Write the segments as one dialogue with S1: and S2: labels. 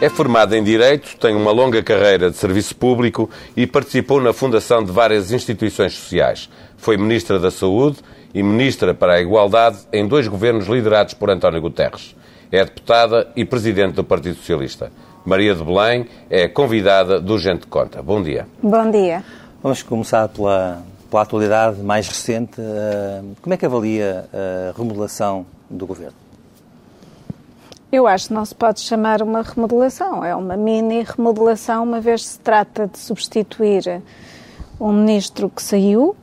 S1: É formada em Direito, tem uma longa carreira de serviço público e participou na fundação de várias instituições sociais. Foi Ministra da Saúde e Ministra para a Igualdade em dois governos liderados por António Guterres. É deputada e Presidente do Partido Socialista. Maria de Belém é convidada do Gente Conta. Bom dia.
S2: Bom dia.
S3: Vamos começar pela, pela atualidade mais recente. Eh, como é que avalia a remodelação do Governo?
S2: Eu acho que não se pode chamar uma remodelação, é uma mini remodelação, uma vez se trata de substituir um ministro que saiu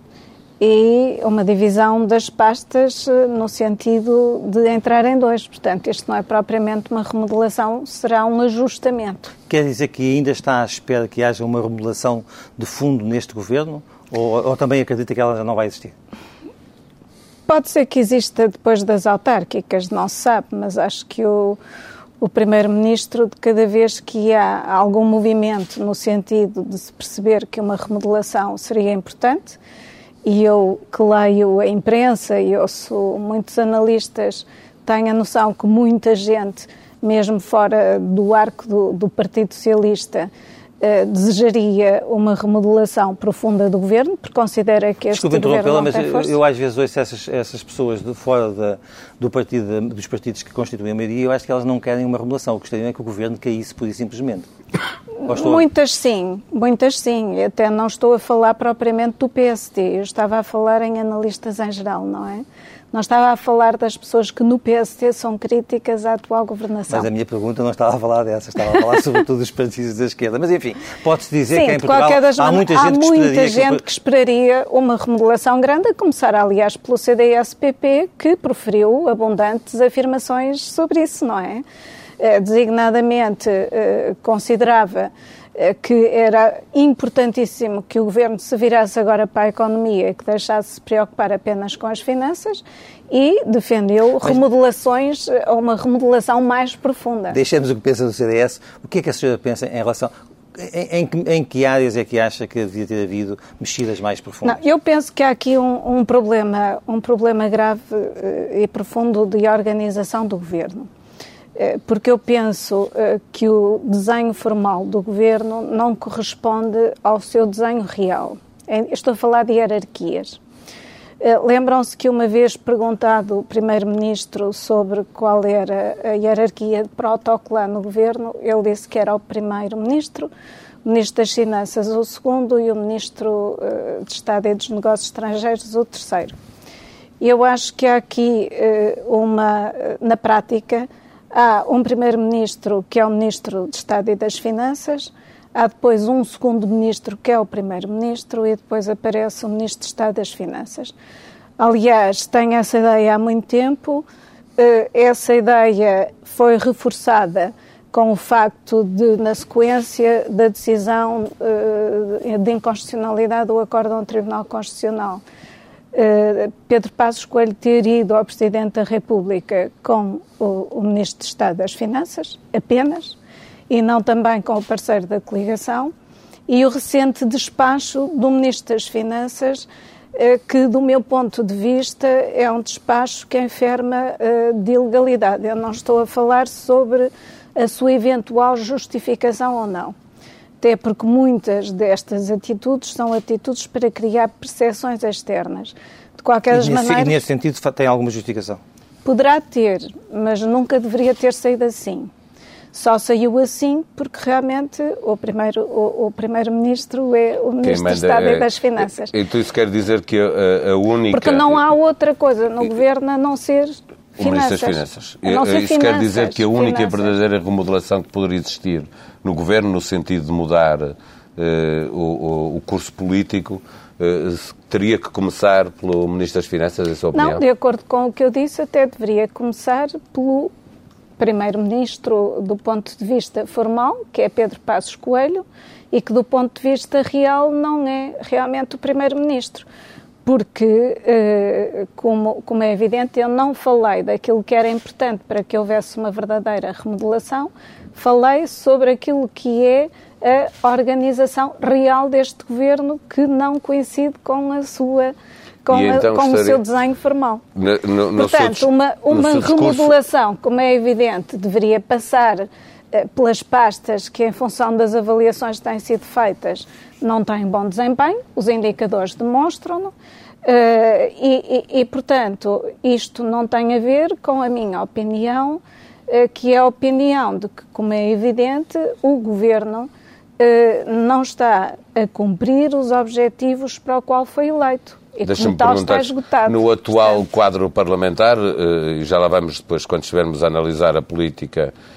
S2: e uma divisão das pastas eh, no sentido de entrar em dois. Portanto, isto não é propriamente uma remodelação, será um ajustamento.
S3: Quer dizer que ainda está à espera que haja uma remodelação de fundo neste governo ou, ou também acredita que ela já não vai existir?
S2: Pode ser que exista depois das autárquicas, não se sabe, mas acho que o, o Primeiro-Ministro, de cada vez que há algum movimento no sentido de se perceber que uma remodelação seria importante, e eu que leio a imprensa e ouço muitos analistas, tenho a noção que muita gente, mesmo fora do arco do, do Partido Socialista, desejaria uma remodelação profunda do governo, porque considera que este
S3: Desculpe
S2: governo não
S3: mas
S2: tem força.
S3: Eu, às vezes ouço essas, essas pessoas de fora da, do partido, dos partidos que constituem a maioria e eu acho que elas não querem uma remodelação. O que gostariam é que o governo caísse pura e simplesmente.
S2: Muitas sim, muitas sim. Até não estou a falar propriamente do PSD, eu estava a falar em analistas em geral, não é? Não estava a falar das pessoas que no PSD são críticas à atual governação.
S3: Mas a minha pergunta não estava a falar dessa, estava a falar sobretudo dos partidos da esquerda. Mas enfim, pode-se dizer
S2: Sim,
S3: que em Portugal
S2: há muita gente, há que, muita esperaria gente que... que esperaria uma remodelação grande, a começar aliás pelo CDS-PP, que proferiu abundantes afirmações sobre isso, não é? Eh, designadamente eh, considerava que era importantíssimo que o governo se virasse agora para a economia e que deixasse de se preocupar apenas com as finanças e defendeu remodelações ou eh, uma remodelação mais profunda.
S3: Deixemos o que pensa do CDS. O que é que a senhora pensa em relação em, em, em, que áreas é que acha que devia ter havido mexidas mais profundas?
S2: Não, eu penso que há aqui um, um problema, um problema grave uh, e profundo de organização do governo. Eh, porque eu penso eh, que o desenho formal do governo não corresponde ao seu desenho real. Estou a falar de hierarquias. Eh, lembram-se que uma vez perguntado o Primeiro-Ministro sobre qual era a hierarquia protocolar no governo, ele disse que era o Primeiro-Ministro, o Ministro das Finanças o segundo e o Ministro de Estado e dos Negócios Estrangeiros o terceiro. Eu acho que há aqui uma, na prática, Há um primeiro-ministro que é o ministro de Estado e das Finanças, há depois um segundo ministro que é o primeiro-ministro e depois aparece o ministro de Estado das Finanças. Aliás, tenho essa ideia há muito tempo. Eh, essa ideia foi reforçada com o facto de, na sequência da decisão eh, de inconstitucionalidade do acordo do Tribunal Constitucional, Pedro Passos Coelho ter ido ao Presidente da República com o, o, Ministro de Estado das Finanças, apenas, e não também com o parceiro da coligação, e o recente despacho do Ministro das Finanças, uh, que, do meu ponto de vista, é um despacho que enferma uh, de ilegalidade. Eu não estou a falar sobre a sua eventual justificação ou não até porque muitas destas atitudes são atitudes para criar percepções externas. De qualquer
S3: e nesse,
S2: maneira.
S3: E nesse sentido tem alguma justificação?
S2: Poderá ter, mas nunca deveria ter saído assim. Só saiu assim porque realmente o primeiro o, o primeiro-ministro é o ministro do Estado é, e das Finanças.
S1: Então isso quer dizer que a, a única
S2: porque não há outra coisa no governo a não ser
S1: o Ministro das Finanças. Isso finanças, quer dizer que a única finanças. verdadeira remodelação que poderia existir no Governo, no sentido de mudar uh, o, o, curso político, teria que começar pelo Ministro das Finanças, em sua opinião?
S2: Não, de acordo com o que eu disse, até deveria começar pelo Primeiro-Ministro do ponto de vista formal, que é Pedro Passos Coelho, e que do ponto de vista real não é realmente o Primeiro-Ministro. Porque, eh, como, como é evidente, eu não falei daquilo que era importante para que houvesse uma verdadeira remodelação, falei sobre aquilo que é a organização real deste governo que não coincide com a sua com, então, a, com estaria... o seu desenho formal. No, no, no Portanto, seu, uma, uma remodelação, discurso... como é evidente, deveria passar pelas pastas que, em função das avaliações que têm sido feitas, não têm bom desempenho, os indicadores demonstram-no. Uh, e, e, e, portanto, isto não tem a ver com a minha opinião, uh, que é a opinião de que, como é evidente, o governo não está a cumprir os objetivos para o qual foi eleito.
S1: Deixa-me perguntar, no atual Portanto. quadro parlamentar, eh, e já lá vamos depois, quando estivermos a analisar a política eh,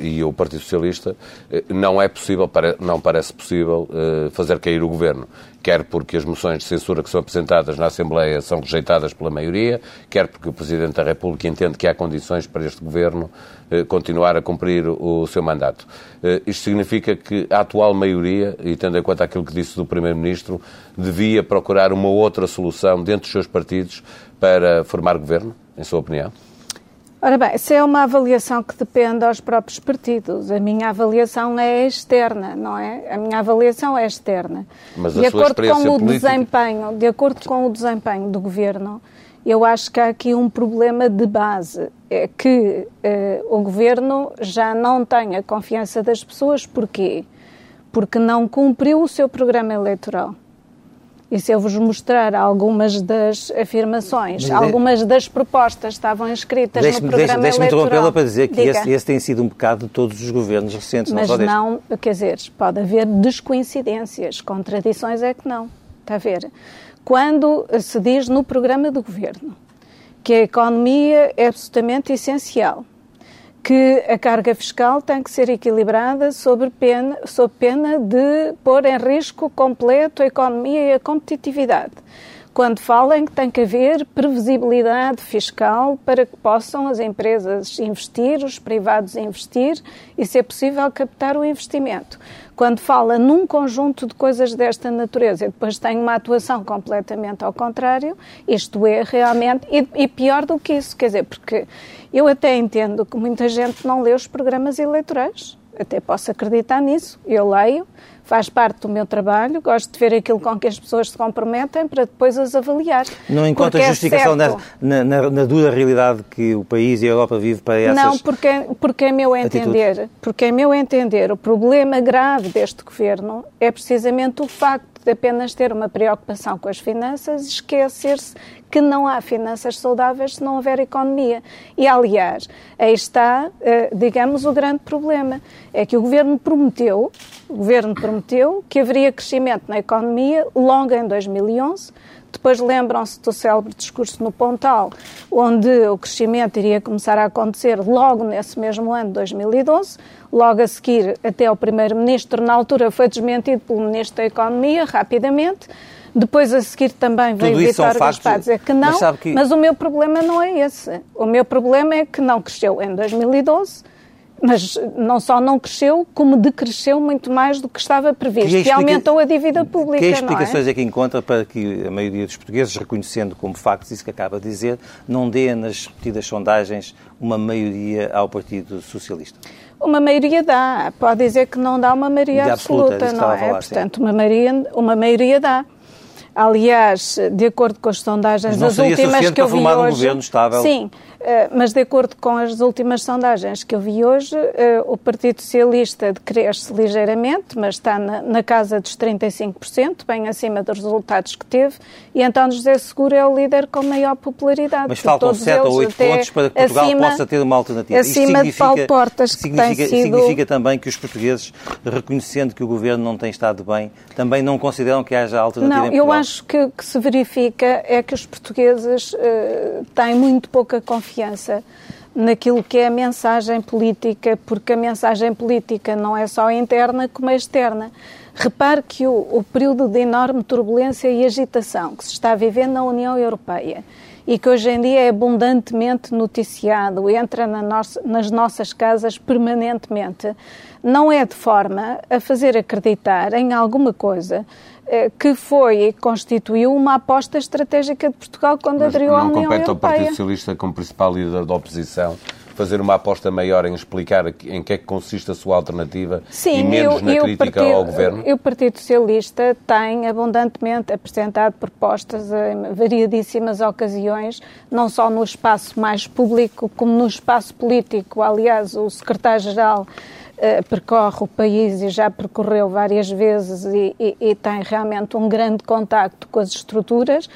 S1: e o Partido Socialista, eh, não é possível, não parece possível fazer cair o governo quer porque as moções de censura que são apresentadas na Assembleia são rejeitadas pela maioria, quer porque o Presidente da República entende que há condições para este Governo eh, continuar a cumprir o, seu mandato. Eh, isto significa que a atual maioria, e tendo em conta aquilo que disse do Primeiro-Ministro, devia procurar uma outra solução dentro dos seus partidos para formar Governo, em sua opinião?
S2: Ora bem, se é uma avaliação que depende aos próprios partidos. A minha avaliação é externa, não é? A minha avaliação é externa.
S1: Mas de acordo com o política...
S2: desempenho, de acordo com o desempenho do governo, eu acho que há aqui um problema de base, é que eh, o governo já não tem a confiança das pessoas. Porquê? Porque não cumpriu o seu programa eleitoral. E se eu vos mostrar algumas das afirmações, Mas algumas das propostas estavam escritas no programa deixe,
S3: deixe eleitoral... Deixe-me interrompê-la para dizer que esse, esse, tem sido um pecado de todos os governos recentes.
S2: Mas não, não quer dizer, pode haver descoincidências, contradições é que não. Está a ver? Quando se diz no programa do governo que a economia é absolutamente essencial, que a carga fiscal tem que ser equilibrada sob pena, sob pena de pôr em risco completo a economia e a competitividade. Quando falam que tem que haver previsibilidade fiscal para que possam as empresas investir, os privados investir e, se é possível, captar o investimento quando fala num conjunto de coisas desta natureza e depois tem uma atuação completamente ao contrário, isto é realmente. E, e, pior do que isso, quer dizer, porque eu até entendo que muita gente não lê os programas eleitorais. Até posso acreditar nisso. Eu leio, faz parte do meu trabalho, gosto de ver aquilo com que as pessoas se comprometem para depois as avaliar.
S3: Não encontra é justificação é na, na, na, dura realidade que o país e a Europa vive para essas
S2: Não, porque, porque é meu entender, porque é meu entender, o problema grave deste governo é precisamente o facto de apenas ter uma preocupação com as finanças esquecer-se que não há finanças saudáveis se não houver economia. E, aliás, aí está, eh, digamos, o grande problema. É que o governo prometeu, o governo prometeu que haveria crescimento na economia logo em 2011, depois lembram-se do célebre discurso no Pontal, onde o crescimento iria começar a acontecer logo nesse mesmo ano, 2012. Logo a seguir, até o Primeiro-Ministro, na altura, foi desmentido pelo Ministro da Economia, rapidamente. Depois a seguir também veio Vitório Gaspar dizer que não, mas, que... mas o meu problema não é esse. O meu problema é que não cresceu em 2012 mas não só não cresceu, como decresceu muito mais do que estava previsto. Que, explica... aumentou a dívida pública. Que
S3: explicações
S2: é?
S3: é que encontra para que a maioria dos portugueses, reconhecendo como factos isso que acaba de dizer, não dê nas repetidas sondagens uma maioria ao Partido Socialista?
S2: Uma maioria dá. Pode dizer que não dá uma maioria absoluta, absoluta não é? Falar, Portanto, uma maioria, uma maioria dá. Aliás, de acordo com as sondagens,
S3: as
S2: últimas que eu vi hoje,
S3: um governo estável.
S2: sim, mas de acordo com as últimas sondagens que eu vi hoje, eh, o Partido Socialista decresce ligeiramente, mas está na, na casa dos 35%, bem acima dos resultados que teve, e António José Seguro é o líder com maior popularidade.
S3: Mas faltam 7 ou 8 pontos para que Portugal acima, possa ter uma alternativa.
S2: Acima de Paulo Portas, que
S3: significa,
S2: tem sido...
S3: significa também que os portugueses, reconhecendo que o governo não tem estado bem, também não consideram que haja alternativa
S2: não, eu acho que o que se verifica é que os portugueses uh, têm muito pouca confiança naquilo que é a mensagem política, porque a mensagem política não é só interna como é externa. Repare que o, o período de enorme turbulência e agitação que se está vivendo na União Europeia e que hoje em dia é abundantemente noticiado, entra na nossa, nas nossas casas permanentemente, não é de forma a fazer acreditar em alguma coisa que foi e constituiu uma aposta estratégica de Portugal quando
S1: Mas
S2: aderiu à União
S1: Não compete ao
S2: Europeia.
S1: Partido Socialista, como principal líder da oposição, fazer uma aposta maior em explicar em que é que consiste a sua alternativa
S2: Sim,
S1: e menos
S2: eu,
S1: na
S2: eu
S1: crítica
S2: partido,
S1: ao Governo?
S2: E o Partido Socialista tem abundantemente apresentado propostas em variadíssimas ocasiões, não só no espaço mais público, como no espaço político. Aliás, o secretário-geral eh, percorre o país e já percorreu várias vezes e, e, e tem realmente um grande contacto com as estruturas.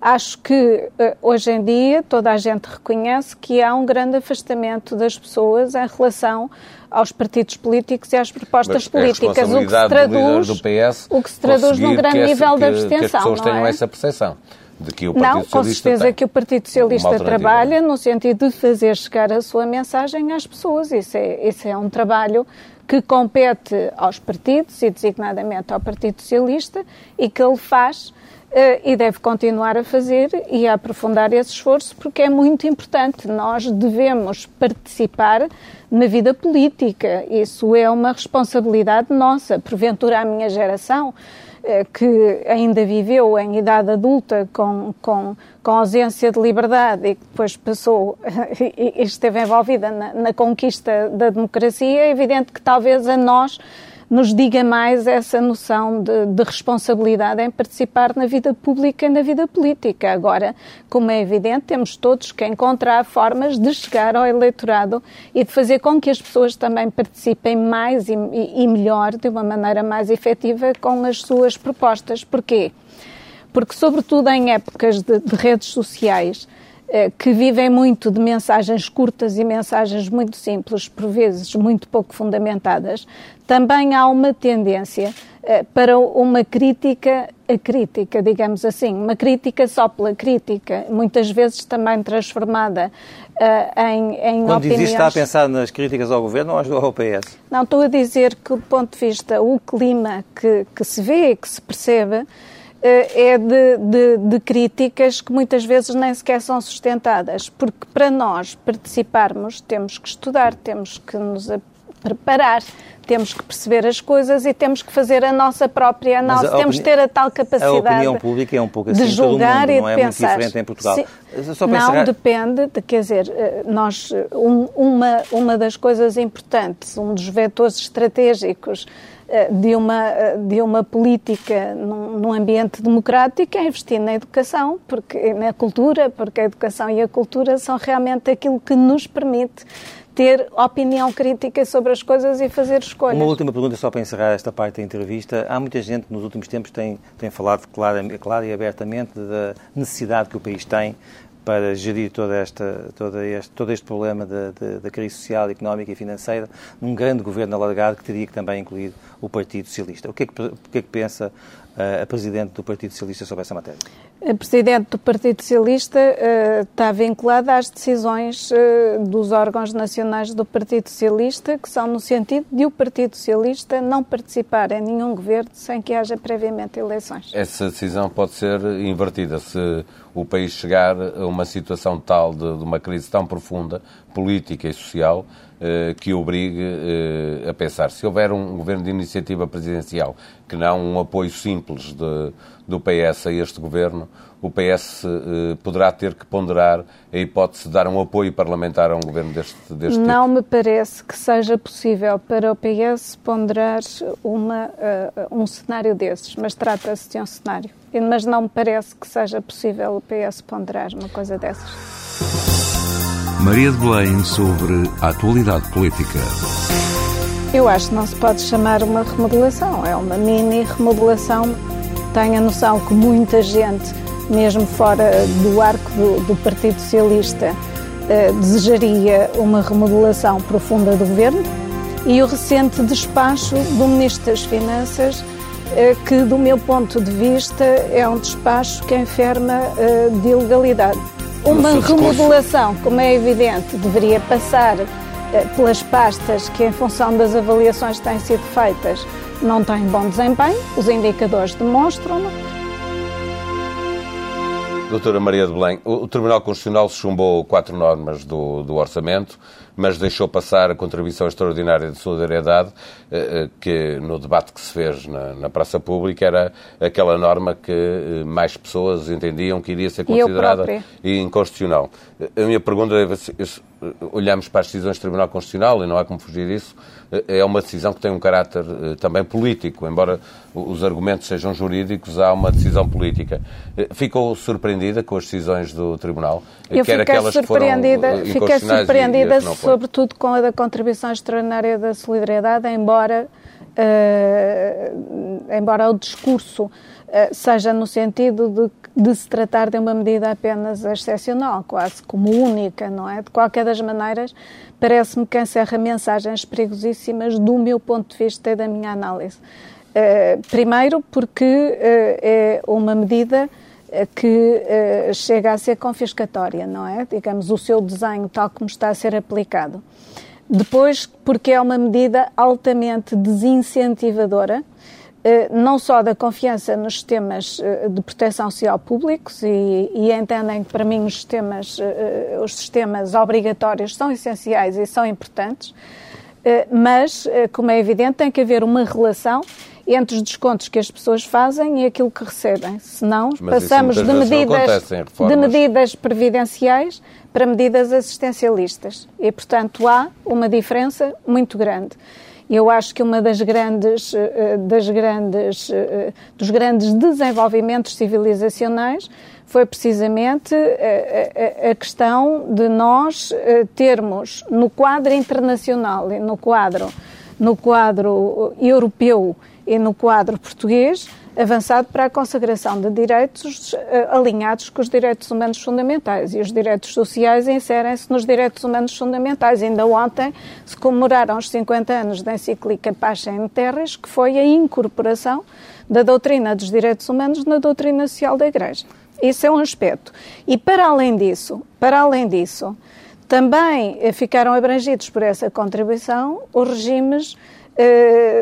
S2: Acho que eh, hoje em dia toda a gente reconhece que há um grande afastamento das pessoas em relação aos partidos políticos e às propostas
S1: Mas
S2: políticas,
S1: é
S2: o que se
S1: do
S2: traduz,
S1: líder do PS
S2: o que se traduz num grande
S1: essa-
S2: nível de
S1: que-
S2: abstenção.
S1: Que as pessoas
S2: não
S1: tenham
S2: é?
S1: essa percepção de que o Partido
S2: Não, com
S1: Socialista
S2: certeza
S1: tem
S2: que o Partido Socialista trabalha no sentido de fazer chegar a sua mensagem às pessoas. Isso é, isso é um trabalho que compete aos partidos e designadamente ao Partido Socialista e que ele faz eh, e deve continuar a fazer e a aprofundar esse esforço porque é muito importante. Nós devemos participar na vida política. Isso é uma responsabilidade nossa. Porventura, a minha geração que ainda viveu em idade adulta com, com, com ausência de liberdade e que depois passou e e esteve envolvida na, na conquista da democracia, é evidente que talvez a nós nos diga mais essa noção de, de responsabilidade em participar na vida pública e na vida política. Agora, como é evidente, temos todos que encontrar formas de chegar ao eleitorado e de fazer com que as pessoas também participem mais e, e- melhor, de uma maneira mais efetiva, com as suas propostas. Porquê? Porque, sobretudo em épocas de, de redes sociais, que vivem muito de mensagens curtas e mensagens muito simples, por vezes muito pouco fundamentadas, também há uma tendência eh, para uma crítica a crítica, digamos assim, uma crítica só pela crítica, muitas vezes também transformada eh, em, em
S3: Quando
S2: opiniões...
S3: está a pensar nas críticas ao Governo ou ao PS?
S2: Não, estou a dizer que, do ponto de vista, o clima que, que se vê, que se percebe, eh, é de, de- de críticas que muitas vezes nem sequer são sustentadas, porque para nós participarmos temos que estudar, temos que nos preparar, temos que perceber as coisas e temos que fazer a nossa própria análise, temos que ter a tal capacidade
S3: A opinião pública é um pouco assim
S2: de julgar
S3: mundo,
S2: e
S3: não
S2: de
S3: é muito
S2: pensar.
S3: diferente em Portugal.
S2: Sim. Não,
S3: encerrar-
S2: depende, de, quer dizer, eh, nós, eh, um- uma, uma das coisas importantes, um dos vetores estratégicos eh, de uma, eh, de uma política num, num ambiente democrático é investir na educação, porque na cultura, porque a educação e a cultura são realmente aquilo que nos permite ter opinião crítica sobre as coisas e fazer escolhas.
S3: Uma última pergunta só para encerrar esta parte da entrevista. Há muita gente nos últimos tempos tem, tem falado clara, clara e abertamente da necessidade que o país tem para gerir toda esta, toda este, todo este problema da, crise social, económica e financeira num grande governo alargado que teria que também incluir o Partido Socialista. O que é que, o que, é que pensa uh, a Presidente do Partido Socialista sobre essa matéria?
S2: A Presidente do Partido Socialista uh, está vinculada às decisões uh, dos órgãos nacionais do Partido Socialista, que são no sentido de o Partido Socialista não participar em nenhum governo sem que haja previamente eleições.
S1: Essa decisão pode ser invertida se o país chegar a uma situação tal de, de uma crise tão profunda, política e social, eh, que obrigue a pensar. Se houver um governo de iniciativa presidencial que não um apoio simples de, do PS a este governo, o PS eh, poderá ter que ponderar a hipótese de dar um apoio parlamentar a um governo deste, deste
S2: não
S1: tipo.
S2: me parece que seja possível para o PS ponderar uma, uh, um cenário desses, mas trata-se de um cenário. Mas não me parece que seja possível o PS ponderar uma coisa dessas.
S4: Maria de Belém sobre a atualidade política.
S2: Eu acho que não se pode chamar uma remodelação, é uma mini remodelação. Tenho a noção que muita gente, mesmo fora do arco do, do Partido Socialista, eh, desejaria uma remodelação profunda do governo e o recente despacho do Ministro das Finanças, eh, que, do meu ponto de vista, é um despacho que enferma eh, de ilegalidade. uma remodelação, como é evidente, deveria passar eh, pelas pastas que, em função das avaliações que têm sido feitas, não têm bom desempenho, os indicadores demonstram-no.
S1: Doutora Maria de Belém, o Tribunal Constitucional chumbou quatro normas do, do orçamento, mas deixou passar a contribuição extraordinária de solidariedade, eh, eh, que no debate que se fez na, na praça pública era aquela norma que eh, mais pessoas entendiam que iria ser considerada inconstitucional. A minha pergunta é, olhamos para as decisões do Tribunal Constitucional, e não há como fugir disso, é uma decisão que tem um caráter também político, embora os argumentos sejam jurídicos, há uma decisão política. Ficou surpreendida com as decisões do Tribunal?
S2: Eu Quer fiquei surpreendida, fiquei surpreendida e, e sobretudo com a da contribuição extraordinária da solidariedade, embora, uh, embora o discurso uh, seja no sentido de, de, se tratar de uma medida apenas excepcional, quase como única, não é? De qualquer das maneiras, parece-me que encerra mensagens perigosíssimas do meu ponto de vista e da minha análise. Uh, primeiro, porque é uma medida que uh, chega a ser confiscatória, não é? Digamos, o seu desenho tal como está a ser aplicado. Depois, porque é uma medida altamente desincentivadora, uh, não só da confiança nos sistemas uh, de proteção social públicos, e, e, entendem que para mim os sistemas, os sistemas obrigatórios são essenciais e são importantes, mas, como é evidente, tem que haver uma relação entre os descontos que as pessoas fazem e aquilo que recebem. Senão, Mas passamos de medidas, de medidas previdenciais para medidas assistencialistas. E, portanto, há uma diferença muito grande. Eu acho que uma das grandes, eh, das grandes, eh, dos grandes desenvolvimentos civilizacionais foi precisamente a, questão de nós eh, termos no quadro internacional e no quadro, no quadro europeu e no quadro português avançado para a consagração de direitos eh, alinhados com os direitos humanos fundamentais. E os direitos sociais inserem-se nos direitos humanos fundamentais. Ainda ontem se comemoraram os 50 anos da encíclica Pacem Terres, que foi a incorporação da doutrina dos direitos humanos na doutrina social da Igreja. Isso é um aspecto. E para além disso, para além disso, também eh, ficaram abrangidos por essa contribuição os regimes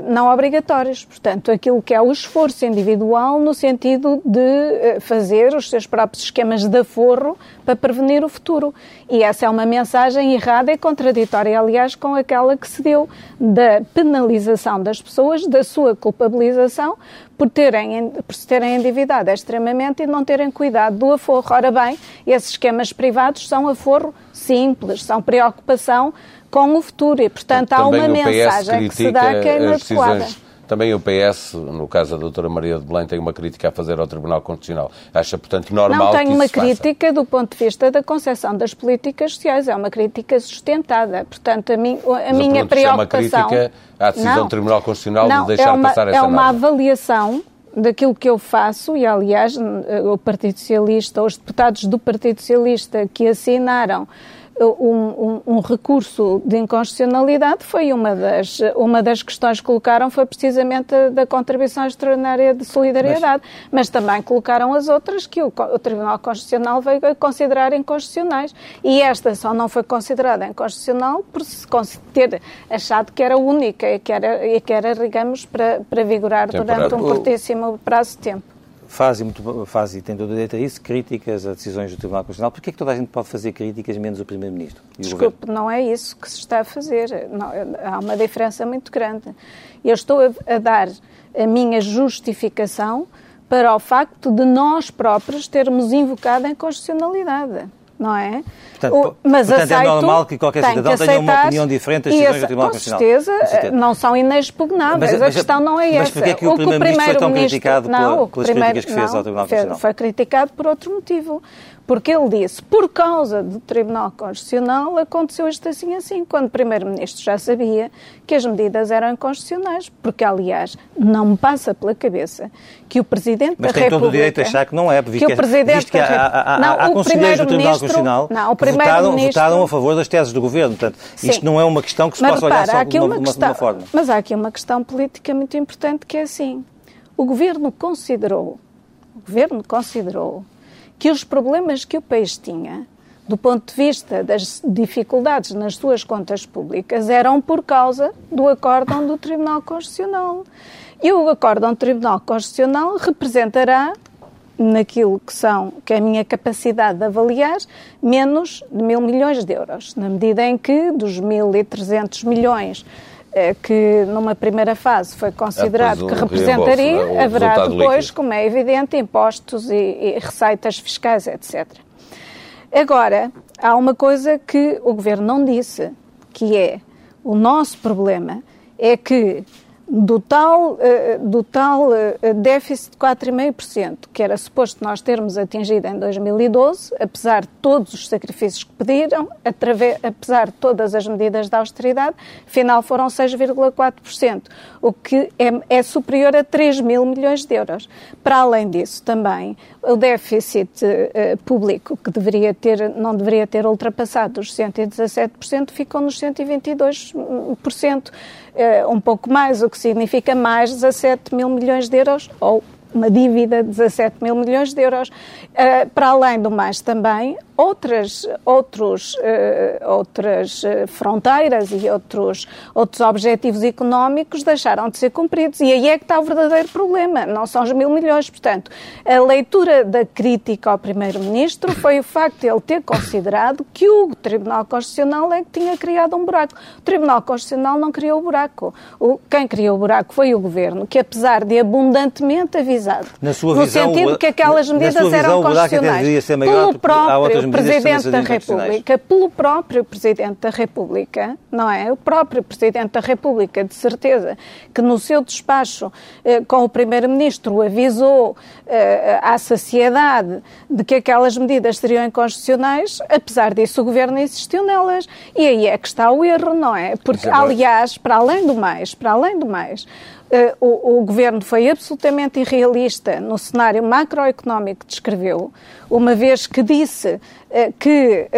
S2: não obrigatórios. Portanto, aquilo que é o esforço individual no sentido de eh, fazer os seus próprios esquemas de aforro para prevenir o futuro. E essa é uma mensagem errada e contraditória, aliás, com aquela que se deu da penalização das pessoas, da sua culpabilização por, terem, por se terem endividado extremamente e não terem cuidado do aforro. Ora bem, esses esquemas privados são aforro simples, são preocupação com o futuro e, portanto, há uma mensagem que se dá que é inadequada.
S1: Também o PS, no caso da doutora Maria de Belém, tem uma crítica a fazer ao Tribunal Constitucional. Acha, portanto, normal
S2: Não tem
S1: uma
S2: crítica faça. do ponto de vista da concepção das políticas sociais, é uma crítica sustentada. Portanto, a, mim, a minha preocupação... É uma crítica
S1: à decisão não, do Tribunal Constitucional não, de deixar
S2: é uma,
S1: passar essa
S2: É uma avaliação daquilo que eu faço, e aliás, o Partido Socialista, os deputados do Partido Socialista que assinaram um, um, um, recurso de inconstitucionalidade foi uma das, uma das questões que colocaram foi precisamente a, da contribuição extraordinária de solidariedade, mas, mas também colocaram as outras que o, o, Tribunal Constitucional veio considerar inconstitucionais. E esta só não foi considerada inconstitucional por se ter achado que era única e que era, e que era digamos, para, para vigorar Temporada. durante um curtíssimo prazo de tempo
S3: faz e, muito, faz e tem todo o direito a isso, críticas a decisões do Tribunal Constitucional. Porquê é que toda a gente pode fazer críticas menos o Primeiro-Ministro?
S2: Desculpe, não é isso que se está a fazer. Não, há uma diferença muito grande. Eu estou a, a dar a minha justificação para o facto de nós próprios termos invocado a inconstitucionalidade não é?
S3: Portanto, o, mas portanto é aceito, normal que qualquer cidadão tenha uma opinião diferente das decisões do Tribunal
S2: Constitucional. Com certeza, não são inexpugnáveis. Mas, mas, a questão não é
S3: mas essa. Mas porquê é que o, o Primeiro-Ministro foi tão criticado não, pelas primeiro, críticas que fez ao Tribunal Constitucional?
S2: Foi criticado por outro motivo porque ele disse, por causa do Tribunal Constitucional, aconteceu isto assim assim, quando o Primeiro-Ministro já sabia que as medidas eram inconstitucionais, porque, aliás, não me passa pela cabeça que o Presidente
S3: Mas
S2: da República...
S3: Mas tem todo o direito a achar que não é,
S2: visto que, o Presidente visto
S3: que há, há, há, não, há conselheiros do Tribunal Constitucional não, o que votaram, votaram, a favor das teses do Governo. Portanto, Sim. isto não é uma questão que se Mas, possa repara, olhar só de uma, uma, questão, uma forma.
S2: Mas há aqui uma questão política muito importante que é assim, o Governo considerou, o Governo considerou que os problemas que o país tinha, do ponto de vista das dificuldades nas suas contas públicas, eram por causa do acórdão do Tribunal Constitucional. E o acórdão do Tribunal Constitucional representará naquilo que são, que é a minha capacidade de avaliar, menos de mil milhões de euros, na medida em que dos 1.300 milhões que numa primeira fase foi considerado que representaria, né? haverá depois, líquido. como é evidente, impostos e, e receitas fiscais, etc. Agora, há uma coisa que o Governo não disse, que é o nosso problema é que do tal, eh, do tal eh, déficit de 4,5% que era suposto nós termos atingido em 2012, apesar de todos os sacrifícios que pediram, através, apesar de todas as medidas de austeridade, afinal foram 6,4%, o que é, é, superior a 3 mil milhões de euros. Para além disso, também, o déficit uh, público, que deveria ter, não deveria ter ultrapassado os 117%, ficou nos 122%, uh, um pouco mais, o que significa mais 17 mil milhões de euros, ou uma dívida de 17 mil milhões de euros. Uh, para além do mais, também, outras, outros, uh, outras eh, fronteiras e outros, outros objetivos económicos deixaram de ser cumpridos. E aí é que está o verdadeiro problema, não são os mil milhões. Portanto, a leitura da crítica ao Primeiro-Ministro foi o facto de ele ter considerado que o Tribunal Constitucional é que tinha criado um buraco. O Tribunal Constitucional não criou o buraco. O, quem criou o buraco foi o Governo, que apesar de abundantemente
S3: na sua
S2: no
S3: visão,
S2: sentido que aquelas medidas eram constitucionais, pelo próprio Presidente da República, pelo próprio Presidente da República, não é? O próprio Presidente da República, de certeza, que no seu despacho eh, com o Primeiro-Ministro avisou eh, à sociedade de que aquelas medidas seriam inconstitucionais, apesar disso o Governo insistiu nelas. E aí é que está o erro, não é? Porque, aliás, para além do mais, para além do mais, o, o, governo foi absolutamente irrealista no cenário macroeconómico que descreveu, uma vez que disse uh, que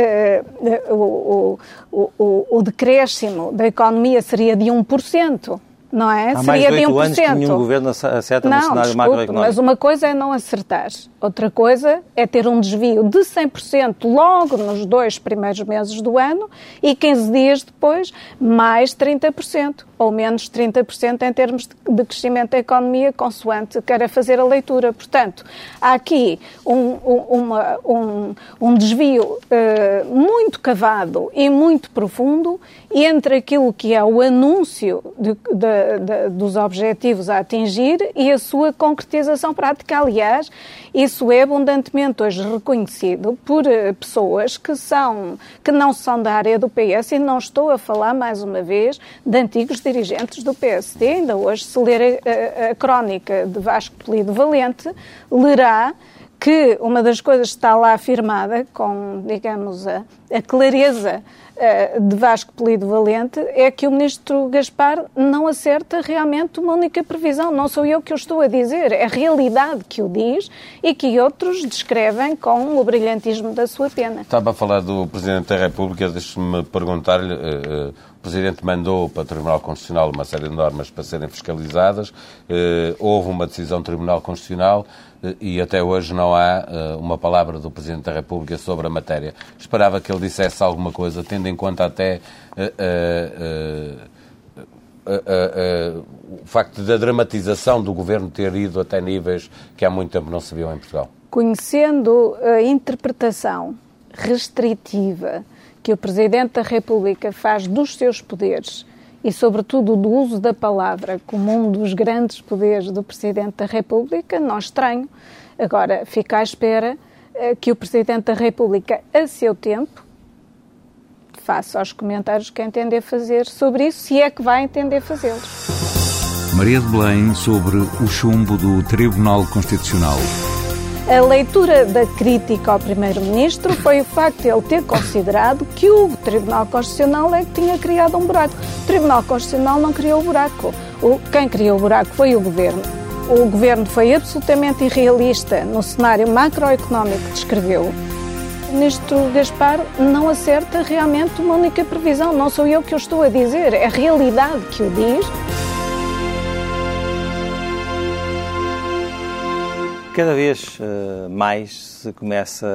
S2: o, o, o, o decréscimo da economia seria de 1% não é?
S3: Há Seria mais de 8 anos que nenhum governo acerta
S2: não,
S3: no cenário
S2: desculpe,
S3: macroeconómico.
S2: mas uma coisa é não acertar, outra coisa é ter um desvio de 100% logo nos dois primeiros meses do ano e 15 dias depois mais 30% ou menos 30% em termos de crescimento da economia, consoante queira fazer a leitura. Portanto, há aqui um, um, uma, um, um desvio uh, muito cavado e muito profundo entre aquilo que é o anúncio de, de, dos objetivos a atingir e a sua concretização prática. Aliás, isso é abundantemente hoje reconhecido por uh, pessoas que, são, que não são da área do PS e não estou a falar, mais uma vez, de antigos dirigentes do PSD. Ainda hoje, se ler a, a, a crónica de Vasco Polido Valente, lerá que uma das coisas que está lá afirmada, com, digamos, a, a clareza de Vasco Polido Valente, é que o ministro Gaspar não acerta realmente uma única previsão. Não sou eu que o estou a dizer, é a realidade que o diz e que outros descrevem com o brilhantismo da sua pena.
S1: Estava a falar do Presidente da República, deixe-me perguntar-lhe. Uh, uh o Presidente mandou para o Tribunal Constitucional uma série de normas para serem fiscalizadas. Eh, houve uma decisão do Tribunal Constitucional eh, e até hoje não há eh, uma palavra do Presidente da República sobre a matéria. Esperava que ele dissesse alguma coisa, tendo em conta até o facto da dramatização do governo ter ido até níveis que há muito tempo não se viam em Portugal.
S2: Conhecendo a interpretação restritiva que o Presidente da República faz dos seus poderes e, sobretudo, do uso da palavra como um dos grandes poderes do Presidente da República, não estranho. Agora, fica à espera eh, que o Presidente da República, a seu tempo, faça os comentários que entender fazer sobre isso, se é que vai entender fazê-los.
S4: Maria de Belém sobre o chumbo do Tribunal Constitucional.
S2: A leitura da crítica ao Primeiro-Ministro foi o facto de ele ter considerado que o Tribunal Constitucional é que tinha criado um buraco. O Tribunal Constitucional não criou o buraco. O, quem criou o buraco foi o Governo. O Governo foi absolutamente irrealista no cenário macroeconómico que descreveu. O Ministro Gaspar não acerta realmente uma única previsão. Não sou eu que o estou a dizer, é a realidade que o diz.
S3: Cada vez uh, mais se começa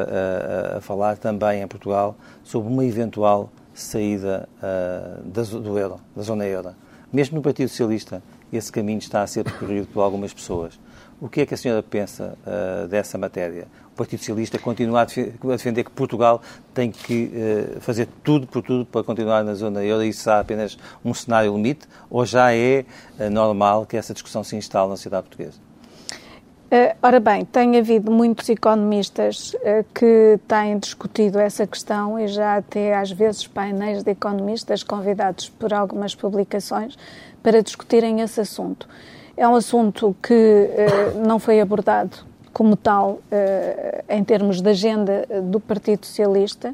S3: a, a, falar também em Portugal sobre uma eventual saída uh, da, do euro, da zona euro. Mesmo no Partido Socialista, esse caminho está a ser percorrido por algumas pessoas. O que é que a senhora pensa uh, dessa matéria? O Partido Socialista continua a defender que Portugal tem que uh, fazer tudo por tudo para continuar na zona euro e isso será apenas um cenário limite? Ou já é normal que essa discussão se instale na sociedade portuguesa?
S2: Uh, ora bem, tem havido muitos economistas uh, que têm discutido essa questão e já até às vezes painéis de economistas convidados por algumas publicações para discutirem esse assunto. É um assunto que uh, não foi abordado como tal em termos de agenda do Partido Socialista.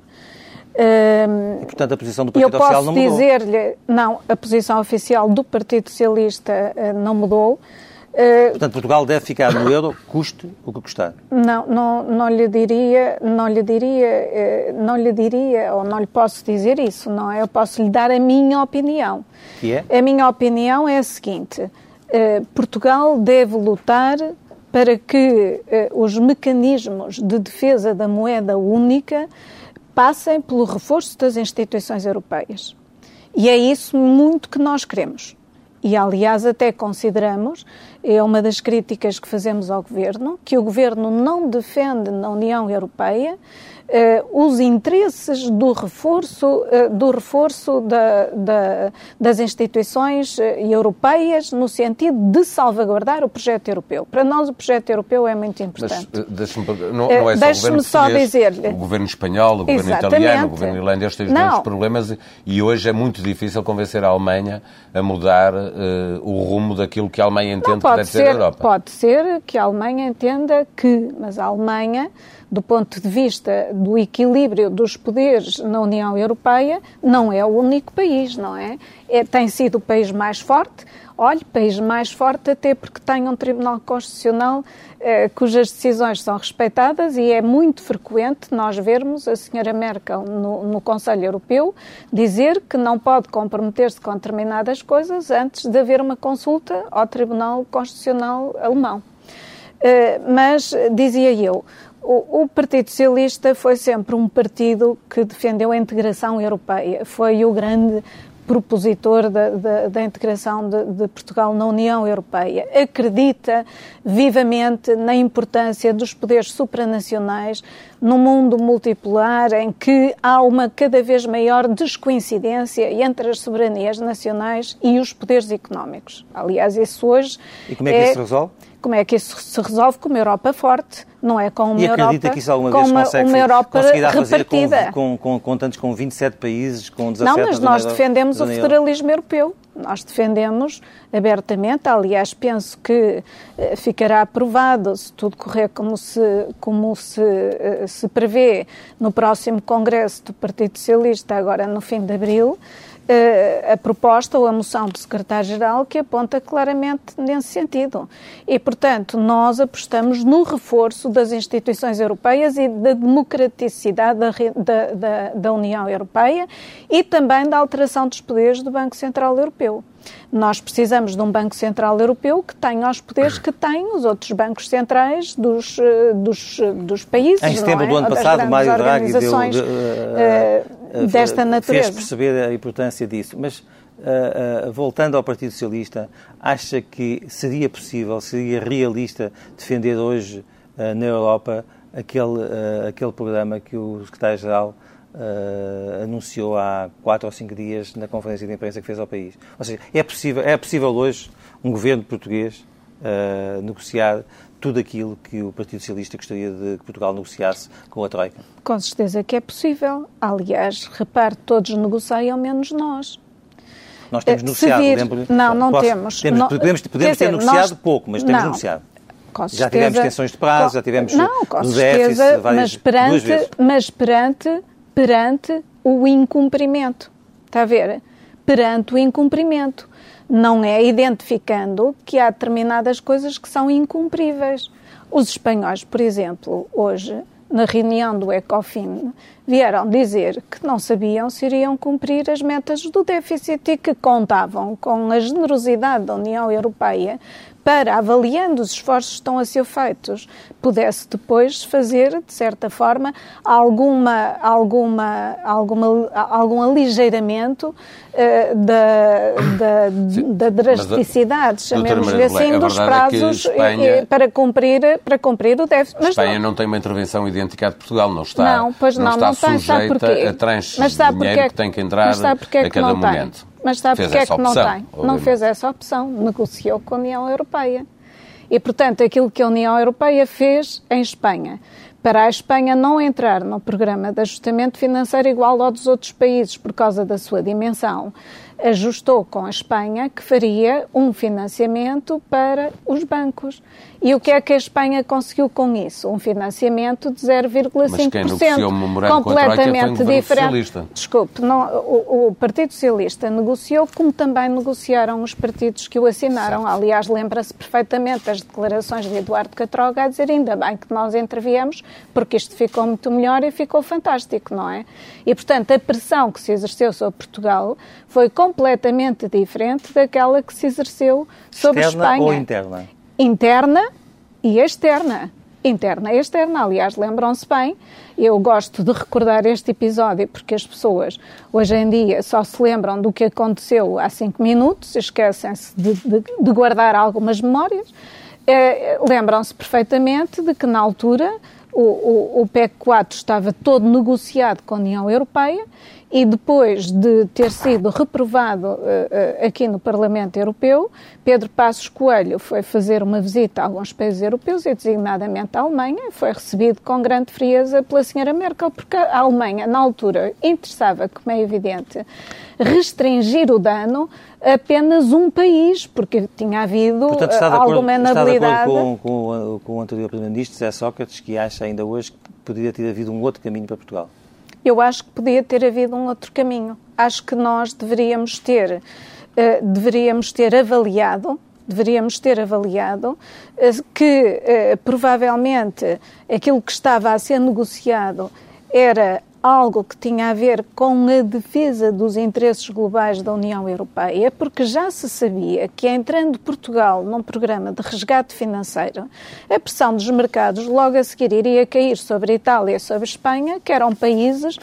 S3: E, portanto, a posição do Partido
S2: Social
S3: não mudou?
S2: Eu posso dizer-lhe, não, a posição oficial do Partido Socialista não mudou.
S3: Uh, Portanto, Portugal deve ficar no euro, custe o que custar.
S2: Não, não, não lhe diria, não lhe diria, uh, não lhe diria, ou não lhe posso dizer isso, não é? Eu posso lhe dar a minha opinião.
S3: Que é?
S2: A minha opinião é a seguinte: uh, Portugal deve lutar para que os mecanismos de defesa da moeda única passem pelo reforço das instituições europeias. E é isso muito que nós queremos. E, aliás, até consideramos, é uma das críticas que fazemos ao Governo, que o Governo não defende na União Europeia Uh, os interesses do reforço, uh, do reforço da, da, das instituições uh, europeias no sentido de salvaguardar o projeto europeu. Para nós o projeto europeu é muito importante.
S1: Mas, não, não é só o só dizer o governo espanhol, o governo Exatamente. italiano, o governo irlandês têm os mesmos problemas e hoje é muito difícil convencer a Alemanha a mudar o rumo daquilo que a Alemanha entende que deve ser, ser a Europa.
S2: Pode ser que a Alemanha entenda que, mas a Alemanha do ponto de vista do equilíbrio dos poderes na União Europeia, não é o único país, não é? é tem sido o país mais forte. Olhe, país mais forte até porque tem um Tribunal Constitucional eh, cujas decisões são respeitadas e é muito frequente nós vermos a senhora Merkel no, no Conselho Europeu dizer que não pode comprometer-se com determinadas coisas antes de haver uma consulta ao Tribunal Constitucional alemão. Uh, mas, dizia eu, o, Partido Socialista foi sempre um partido que defendeu a integração europeia. Foi o grande propositor da, da, da integração de, de, Portugal na União Europeia. Acredita vivamente na importância dos poderes supranacionais num mundo multipolar em que há uma cada vez maior descoincidência entre as soberanias nacionais e os poderes económicos. Aliás, isso hoje.
S3: E como é que é, isso se resolve?
S2: Como é que isso se resolve? Com uma Europa forte, não é com uma
S3: e
S2: Europa.
S3: acredita que isso alguma vez
S2: uma,
S3: consegue,
S2: uma Europa
S3: repartida. Com, com, com, tantos, com 27 países, com 17
S2: Não, mas nós defendemos o federalismo europeu. Nós defendemos abertamente, aliás, penso que eh, ficará aprovado, se tudo correr como se, como se, eh, se prevê, no próximo Congresso do Partido Socialista, agora no fim de abril, a proposta ou a moção do secretário-geral que aponta claramente nesse sentido. E, portanto, nós apostamos no reforço das instituições europeias e da democraticidade da, da, da, da União Europeia e também da alteração dos poderes do Banco Central Europeu. Nós precisamos de um Banco Central Europeu que tenha os poderes que têm os outros bancos centrais dos, eh, dos, dos países.
S3: Em setembro
S2: é?
S3: do ano passado, Mário Draghi deu, de,
S2: uh, desta natureza.
S3: fez perceber a importância disso. Mas, uh, uh, voltando ao Partido Socialista, acha que seria possível, seria realista defender hoje na Europa aquele, aquele programa que o secretário-geral uh, anunciou há quatro ou cinco dias na conferência de imprensa que fez ao país. Ou seja, é possível, é possível hoje um governo português uh, negociar tudo aquilo que o Partido Socialista gostaria de que Portugal negociasse com a Troika?
S2: Com certeza que é possível. Aliás, repare, todos negociam, menos nós.
S3: Nós temos eh, negociado, vir...
S2: lembro Não, não Posso... temos.
S3: temos
S2: não...
S3: Podemos, podemos ter dizer, negociado nós... pouco, mas temos não. negociado. Com já tivemos extensões de prazo, com... já tivemos
S2: não, com certeza, déficit várias, mas perante, mas perante perante o incumprimento. Está a ver? Perante o incumprimento. Não é identificando que há determinadas coisas que são incumpríveis. Os espanhóis, por exemplo, hoje, na reunião do ECOFIN, vieram dizer que não sabiam se iriam cumprir as metas do déficit e que contavam com a generosidade da União Europeia para, avaliando os esforços que estão a ser feitos, pudesse depois fazer, de certa forma, alguma, alguma, alguma, algum aligeiramento uh, da, da, da drasticidade, chamemos-lhe assim, dos
S1: é
S2: prazos
S1: é Espanha,
S2: para, cumprir, para cumprir o déficit.
S1: Mas Espanha não, não tem uma intervenção idêntica de Portugal, não está,
S2: não, pois não,
S1: não está
S2: não tem,
S1: sujeita a tranches de dinheiro que, que tem que entrar
S2: é
S1: a cada momento.
S2: Tem? Mas sabe porque é que não tem? Obviamente. Não fez essa opção, negociou com a União Europeia. E, portanto, aquilo que a União Europeia fez em Espanha, para a Espanha não entrar no programa de ajustamento financeiro igual ao dos outros países por causa da sua dimensão, ajustou com a Espanha que faria um financiamento para os bancos. E o que é que a Espanha conseguiu com isso? Um financiamento de 0,5%. Completamente diferente. Desculpe, não, o, o, Partido Socialista negociou como também negociaram os partidos que o assinaram. Certo. Aliás, lembra-se perfeitamente das declarações de Eduardo Catroga a dizer ainda bem que nós interviemos, porque isto ficou muito melhor e ficou fantástico, não é? E, portanto, a pressão que se exerceu sobre Portugal foi completamente diferente daquela que se exerceu sobre
S3: Externa
S2: Espanha.
S3: ou interna?
S2: Interna e externa. Interna e externa, aliás, lembram-se bem, eu gosto de recordar este episódio porque as pessoas hoje em dia só se lembram do que aconteceu há cinco minutos, esquecem-se de, de, de, guardar algumas memórias. É, lembram-se perfeitamente de que na altura o, o, o PEC 4 estava todo negociado com a União Europeia e depois de ter sido reprovado uh, aqui no Parlamento Europeu, Pedro Passos Coelho foi fazer uma visita a alguns países europeus, e designadamente à Alemanha, e foi recebido com grande frieza pela senhora Merkel, porque a Alemanha, na altura, interessava, como é evidente, restringir o dano a apenas um país, porque tinha havido
S3: Portanto, está
S2: de acordo, alguma
S3: inabilidade... Está de acordo com, com, com o anterior Primeiro-Ministro, Zé Sócrates, que acha ainda hoje que poderia ter havido um outro caminho para Portugal?
S2: Eu acho que podia ter havido um outro caminho. Acho que nós deveríamos ter, uh, deveríamos ter avaliado deveríamos ter avaliado uh, que uh, provavelmente aquilo que estava a ser negociado era algo que tinha a ver com a defesa dos interesses globais da União Europeia, porque já se sabia que entrando Portugal num programa de resgate financeiro, a pressão dos mercados logo a seguir iria cair sobre a Itália e sobre a Espanha, que eram países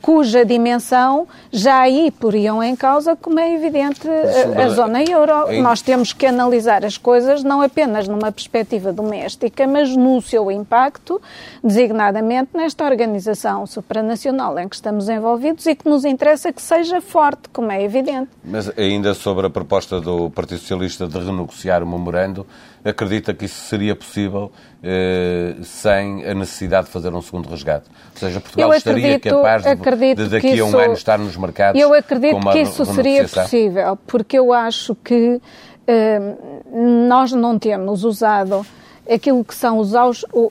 S2: cuja dimensão já aí poriam em causa, como é evidente, a, a zona euro. Nós temos que analisar as coisas não apenas numa perspectiva doméstica, mas no seu impacto, designadamente nesta organização supranacional em que estamos envolvidos e que nos interessa que seja forte, como é evidente.
S1: Mas ainda sobre a proposta do Partido Socialista de renegociar o memorando, acredita que isso seria possível eh, sem a necessidade de fazer um segundo resgate? Ou seja, Portugal acredito, estaria capaz de, de daqui a um ano estar nos mercados
S2: Eu acredito que isso seria possível, porque eu acho que eh, nós não temos usado aquilo que são os,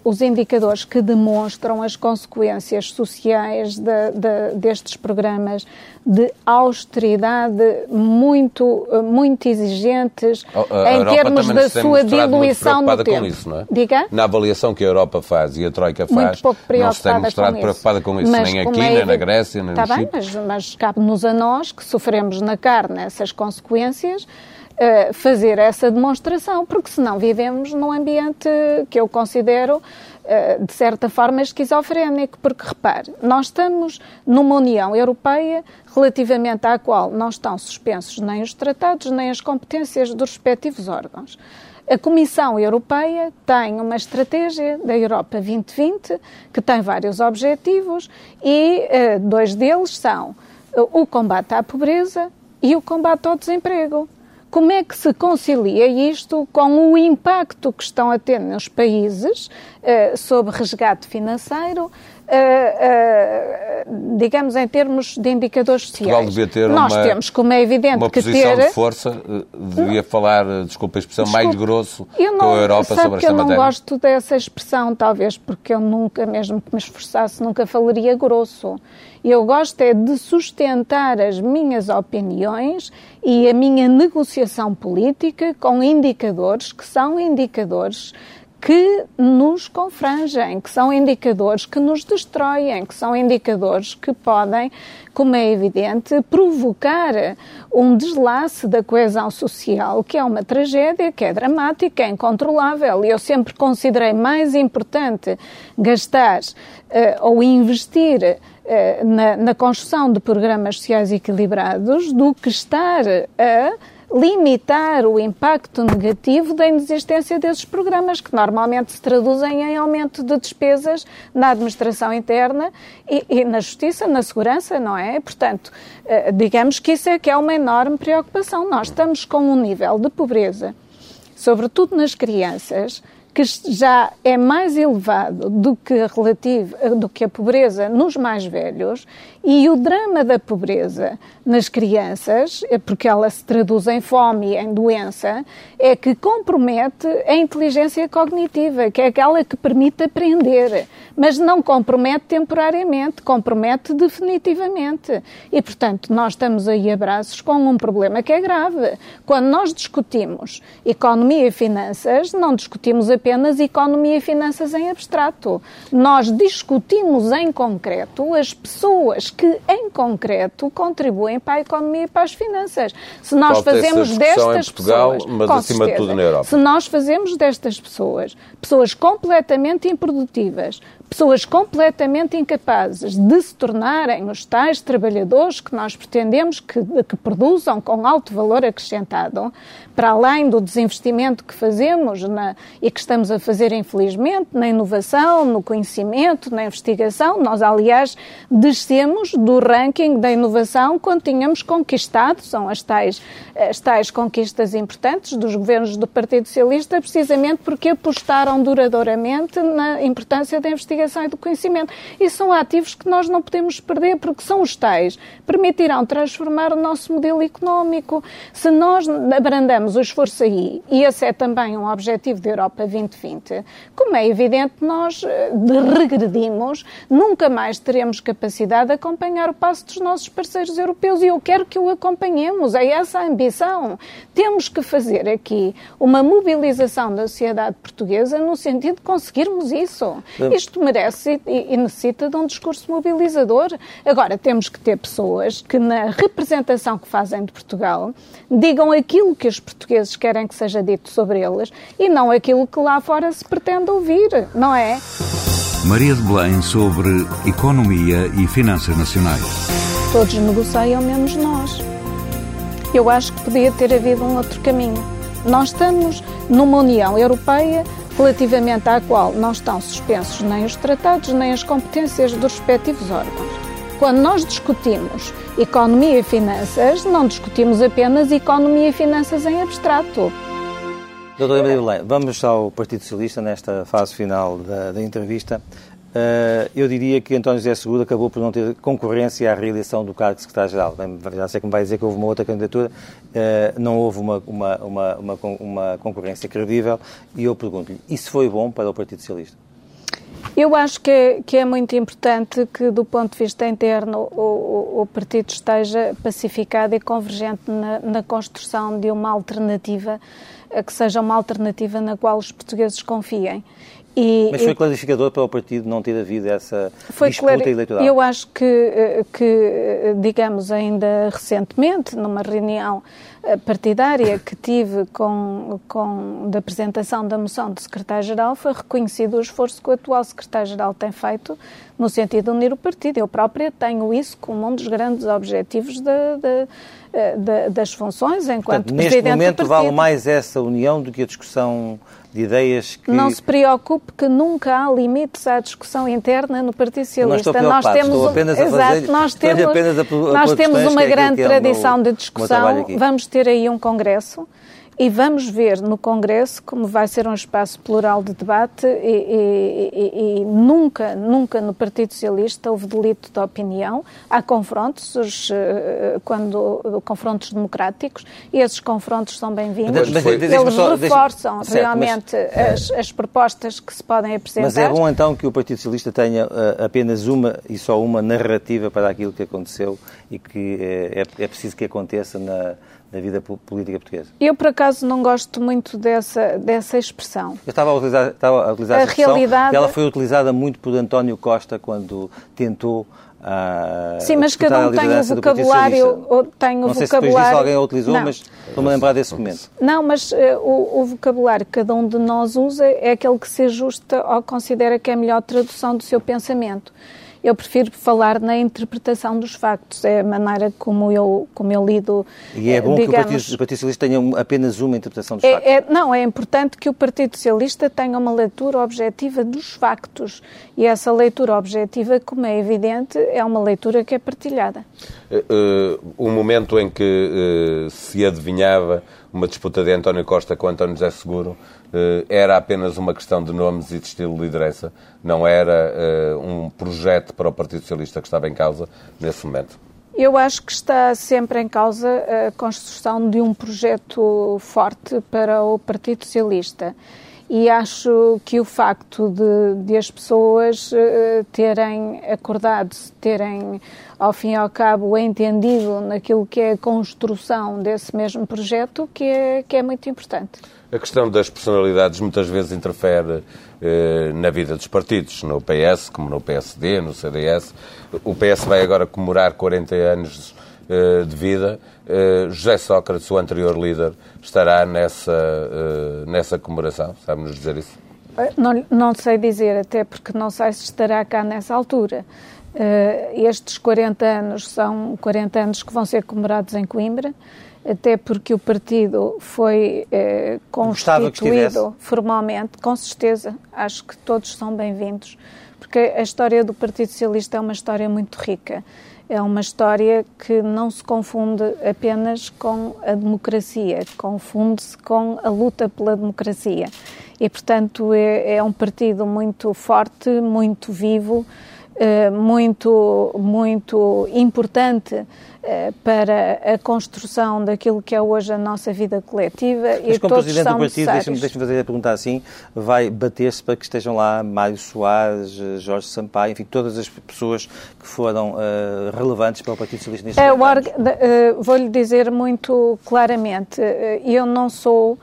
S2: os indicadores que demonstram as consequências sociais de, de, destes programas de austeridade muito, muito exigentes
S1: a, a
S2: em termos da sua diluição no tempo.
S1: Com isso, não é?
S2: Diga?
S1: Na avaliação que a Europa faz e a Troika faz, não se tem mostrado preocupada com isso,
S2: mas,
S1: nem aqui, é nem na Grécia, nem
S2: Está
S1: no
S2: bem,
S1: Chipre.
S2: mas, mas cabe-nos a nós, que sofremos na carne essas consequências, fazer essa demonstração, porque senão vivemos num ambiente que eu considero uh, de certa forma esquizofrénico, porque repare, nós estamos numa União Europeia relativamente à qual não estão suspensos nem os tratados nem as competências dos respectivos órgãos. A Comissão Europeia tem uma estratégia da Europa 2020 que tem vários objetivos e uh, dois deles são o combate à pobreza e o combate ao desemprego. Como é que se concilia isto com o impacto que estão a ter nos países uh, sobre resgate financeiro, uh, uh, digamos em termos de indicadores sociais?
S1: Portugal ter
S2: Nós
S1: uma,
S2: temos, como é evidente,
S1: uma
S2: que
S1: posição
S2: ter...
S1: de força, devia falar, desculpa a expressão,
S2: Desculpe,
S1: mais grosso
S2: não,
S1: com a Europa sobre esta
S2: eu não
S1: matéria.
S2: gosto dessa expressão, talvez porque eu nunca, mesmo que me esforçasse, nunca falaria grosso. Eu gosto é de sustentar as minhas opiniões e a minha negociação política com indicadores que são indicadores que nos confrangem, que são indicadores que nos destroem, que são indicadores que podem, como é evidente, provocar um deslace da coesão social, que é uma tragédia, que é dramática, é incontrolável. E eu sempre considerei mais importante gastar uh, ou investir uh, na, na construção de programas sociais equilibrados do que estar a limitar o impacto negativo da inexistência desses programas, que normalmente se traduzem em aumento de despesas na administração interna e, e na justiça, na segurança, não é? Portanto, eh, digamos que isso é que é uma enorme preocupação. Nós estamos com um nível de pobreza, sobretudo nas crianças, que já é mais elevado do que, relativo, do que a pobreza nos mais velhos e o drama da pobreza nas crianças, é porque ela se traduz em fome e em doença, é que compromete a inteligência cognitiva, que é aquela que permite aprender, mas não compromete temporariamente, compromete definitivamente. E, portanto, nós estamos aí a braços com um problema que é grave. Quando nós discutimos economia e finanças, não discutimos apenas economia e finanças em abstrato. Nós discutimos em concreto as pessoas que, em concreto, contribuem para a economia e para as finanças.
S1: Se nós Falta fazemos destas Portugal, pessoas, mas acima certeza, de tudo na Europa.
S2: Se nós fazemos destas pessoas pessoas completamente improdutivas, pessoas completamente incapazes de se tornarem os tais trabalhadores que nós pretendemos que, que produzam com alto valor acrescentado, para além do desinvestimento que fazemos na, e que estamos a fazer, infelizmente, na inovação, no conhecimento, na investigação. Nós, aliás, descemos do ranking da inovação quando tínhamos conquistado, são as tais, as tais conquistas importantes dos governos do Partido Socialista, precisamente porque apostaram duradouramente na importância da investigação e do conhecimento. E são ativos que nós não podemos perder, porque são os tais, permitirão transformar o nosso modelo económico. Se nós abrandamos o esforço aí, e esse é também um objetivo da Europa 2020, como é evidente, nós eh, regredimos, nunca mais teremos capacidade de acompanhar o passo dos nossos parceiros europeus e eu quero que o acompanhemos, é essa a ambição. Temos que fazer aqui uma mobilização da sociedade portuguesa no sentido de conseguirmos isso. Isto merece e, e necessita de um discurso mobilizador. Agora, temos que ter pessoas que, na representação que fazem de Portugal, digam aquilo que os portugueses querem que seja dito sobre eles e não aquilo que lá fora se pretende ouvir, não é?
S4: Maria de Belém sobre economia e finanças nacionais.
S2: Todos negociam, menos nós. Eu acho que podia ter havido um outro caminho. Nós estamos numa União Europeia relativamente à qual não estão suspensos nem os tratados nem as competências dos respectivos órgãos. Quando nós discutimos economia e finanças, não discutimos apenas economia e finanças em abstrato.
S3: Doutor Emílio vamos ao Partido Socialista nesta fase final da, da entrevista. Uh, eu diria que António José Seguro acabou por não ter concorrência à reeleição do cargo de secretário-geral. Já sei que me vai dizer que houve uma outra candidatura, uh, não houve uma, uma, uma, uma, uma concorrência credível, e eu pergunto-lhe, isso foi bom para o Partido Socialista?
S2: Eu acho que é, que é muito importante que, do ponto de vista interno, o, o, o partido esteja pacificado e convergente na, na construção de uma alternativa que seja uma alternativa na qual os portugueses confiem.
S3: E, Mas foi clarificador para o partido não ter havido essa foi disputa claro, eleitoral?
S2: Eu acho que, eh, que, eh, digamos, ainda recentemente, numa reunião partidária que tive com, com da apresentação da moção do secretário-geral, foi reconhecido o esforço que o atual secretário-geral tem feito no sentido de unir o partido. Eu própria tenho isso como um dos grandes objetivos de, de, de, das funções enquanto Portanto,
S3: Presidente Neste momento vale mais essa união do que a discussão de ideias que...
S2: Não se preocupe que nunca há limites à discussão interna no Partido Socialista.
S3: nós temos
S2: apenas
S3: a fazer,
S2: Exato, nós temos, nós temos uma
S3: é
S2: grande
S3: é
S2: tradição meu, de discussão. Vamos ter aí um congresso e vamos ver no Congresso como vai ser um espaço plural de debate e, e, e, nunca, nunca no Partido Socialista houve delito de opinião. Há confrontos, os, eh, quando, confrontos democráticos, e esses confrontos são bem-vindos. Eles só, reforçam deixa, realmente certo, mas, as, as, propostas que se podem apresentar.
S3: Mas é bom então que o Partido Socialista tenha uh, apenas uma e só uma narrativa para aquilo que aconteceu e que é, é, é preciso que aconteça na na vida política portuguesa.
S2: Eu, por acaso, não gosto muito dessa, dessa expressão.
S3: Eu estava a utilizar, estava a utilizar
S2: a
S3: essa expressão,
S2: realidade...
S3: ela foi utilizada muito por António Costa quando tentou Uh,
S2: Sim, mas cada um tem o vocabulário. Tem o
S3: não sei
S2: vocabulário...
S3: se depois disso alguém a utilizou,
S2: não.
S3: mas estou-me a lembrar desse momento.
S2: Não, mas uh, o, o, vocabulário que cada um de nós usa é aquele que se ajusta ou considera que é a melhor tradução do seu pensamento. Eu prefiro falar na interpretação dos factos, é a maneira como eu, como eu lido.
S3: E é bom digamos, que o Partido, o Partido Socialista tenha apenas uma interpretação dos
S2: é,
S3: factos.
S2: É, não, é importante que o Partido Socialista tenha uma leitura objetiva dos factos. E essa leitura objetiva, como é evidente, é uma leitura que é partilhada.
S1: Uh, uh, o momento em que uh, se adivinhava uma disputa de António Costa com António José Seguro eh, era apenas uma questão de nomes e de estilo de liderança, não era eh, um projeto para o Partido Socialista que estava em causa nesse momento.
S2: Eu acho que está sempre em causa a construção de um projeto forte para o Partido Socialista. E acho que o facto de, de as pessoas uh, terem acordado, terem, ao fim e ao cabo, entendido naquilo que é a construção desse mesmo projeto, que é, que é muito importante.
S1: A questão das personalidades muitas vezes interfere eh, na vida dos partidos, no PS, como no PSD, no CDS. O PS vai agora comemorar 40 anos de vida. Eh, José Sócrates, o anterior líder, estará nessa, eh, nessa comemoração? Sabe-nos dizer isso?
S2: Não, não sei dizer, até porque não sei se estará cá nessa altura. estes 40 anos são 40 anos que vão ser comemorados em Coimbra, até porque o partido foi constituído formalmente, com certeza. Acho que todos são bem-vindos, porque a história do Partido Socialista é uma história muito rica é uma história que não se confunde apenas com a democracia, confunde-se com a luta pela democracia. E, portanto, é, é um partido muito forte, muito vivo, muito, muito importante eh, para a construção daquilo que é hoje a nossa vida coletiva
S3: Mas
S2: e
S3: como
S2: todos
S3: Presidente
S2: são
S3: do Partido, deixe-me
S2: deixe
S3: fazer a pergunta assim, vai bater-se para que estejam lá Mário Soares, eh, Jorge Sampaio, enfim, todas as pessoas que foram uh, relevantes para o Partido Socialista neste
S2: uh, uh, Vou-lhe dizer muito claramente, eu não sou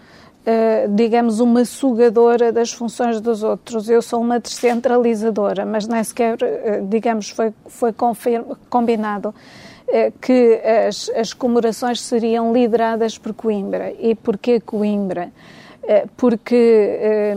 S2: digamos, uma sugadora das funções dos outros. Eu sou uma descentralizadora, mas nem sequer, uh, digamos, foi, foi combinado uh, que as, as comemorações seriam lideradas por Coimbra. E porquê Coimbra? Porque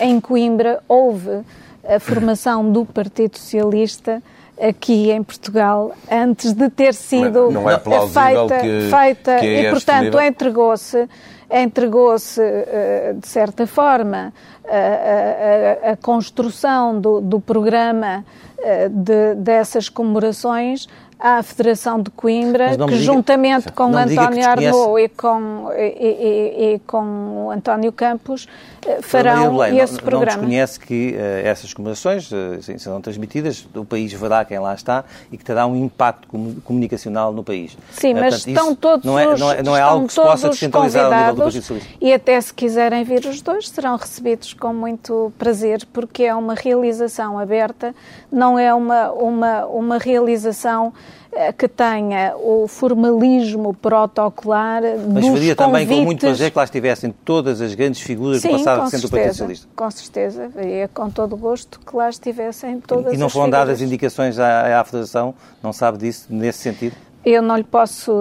S2: em Coimbra houve a formação do Partido Socialista aqui em Portugal antes de ter sido
S1: não, não é
S2: feita,
S1: que,
S2: feita
S1: que é
S2: e portanto entregou-se entregou-se eh, de certa forma a, a, a construção do, do programa eh, de, dessas comemorações à Federação de Coimbra, que diga, juntamente com António Arnaud e com, e, e, e, com António Campos farão
S3: Belém,
S2: esse
S3: não,
S2: programa.
S3: Não desconhece que uh, essas comemorações uh, serão transmitidas, o país verá quem lá está e que terá um impacto comunicacional no país.
S2: Sim, uh, mas portanto, estão todos
S3: não é, não é, não é algo que se possa descentralizar ao nível do Partido Socialista.
S2: E até se quiserem vir os dois, serão recebidos com muito prazer, porque é uma realização aberta, não é uma, uma, uma realização eh, que tenha o formalismo protocolar
S3: Mas
S2: faria
S3: também
S2: convites...
S3: com muito prazer que lá estivessem todas as grandes figuras
S2: Sim,
S3: do passado recente do Partido Socialista.
S2: Com certeza, faria com todo gosto que lá estivessem todas
S3: as E não foram
S2: figuras.
S3: dadas indicações à, à Federação, não sabe disso, nesse sentido?
S2: Eu não lhe posso,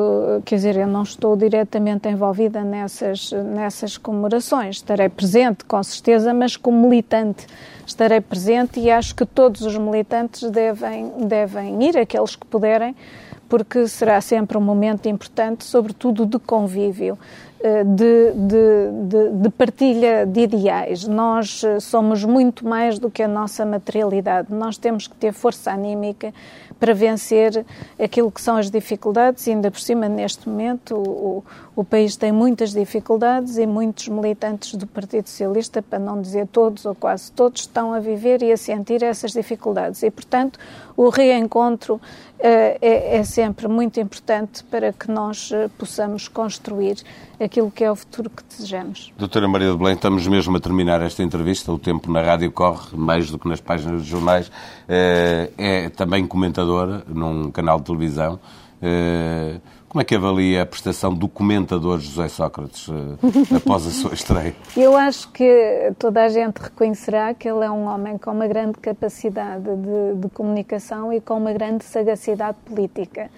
S2: quer dizer, eu não estou diretamente envolvida nessas, nessas comemorações. Estarei presente, com certeza, mas como militante estarei presente e acho que todos os militantes devem, devem ir, aqueles que puderem, porque será sempre um momento importante, sobretudo de convívio. Eh, de, de, de, de, partilha de ideais. Nós eh, somos muito mais do que a nossa materialidade. Nós temos que ter força anímica para vencer aquilo que são as dificuldades, e ainda por cima, neste momento, o, o país tem muitas dificuldades e muitos militantes do Partido Socialista, para não dizer todos ou quase todos, estão a viver e a sentir essas dificuldades. E, portanto, o reencontro é, é, sempre muito importante para que nós eh, possamos construir aquilo que é o futuro que desejamos.
S1: Doutora Maria de Belém, estamos mesmo a terminar esta entrevista. O tempo na rádio corre mais do que nas páginas dos jornais. É também comentadora num canal de televisão. Como é que avalia a prestação do comentador José Sócrates uh, após a sua estreia?
S2: Eu acho que toda a gente reconhecerá que ele é um homem com uma grande capacidade de, de comunicação e com uma grande sagacidade política.